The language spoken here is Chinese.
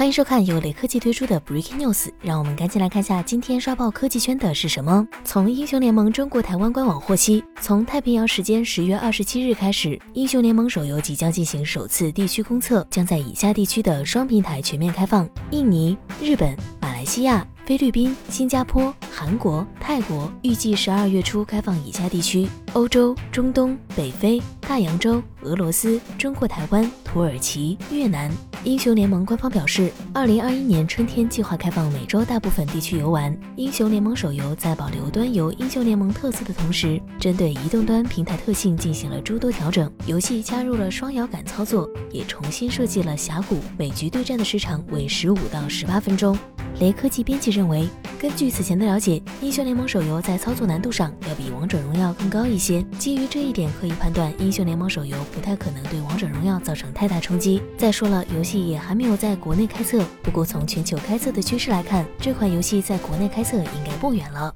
欢迎收看由雷科技推出的 Breaking News，让我们赶紧来看下今天刷爆科技圈的是什么。从英雄联盟中国台湾官网获悉，从太平洋时间十月二十七日开始，英雄联盟手游即将进行首次地区公测，将在以下地区的双平台全面开放：印尼、日本、马来西亚。菲律宾、新加坡、韩国、泰国预计十二月初开放以下地区：欧洲、中东、北非、大洋洲、俄罗斯、中国台湾、土耳其、越南。英雄联盟官方表示，二零二一年春天计划开放美洲大部分地区游玩。英雄联盟手游在保留端游英雄联盟特色的同时，针对移动端平台特性进行了诸多调整。游戏加入了双摇杆操作，也重新设计了峡谷，每局对战的时长为十五到十八分钟。雷科技编辑认为，根据此前的了解，英雄联盟手游在操作难度上要比王者荣耀更高一些。基于这一点，可以判断英雄联盟手游不太可能对王者荣耀造成太大冲击。再说了，游戏也还没有在国内开测，不过从全球开测的趋势来看，这款游戏在国内开测应该不远了。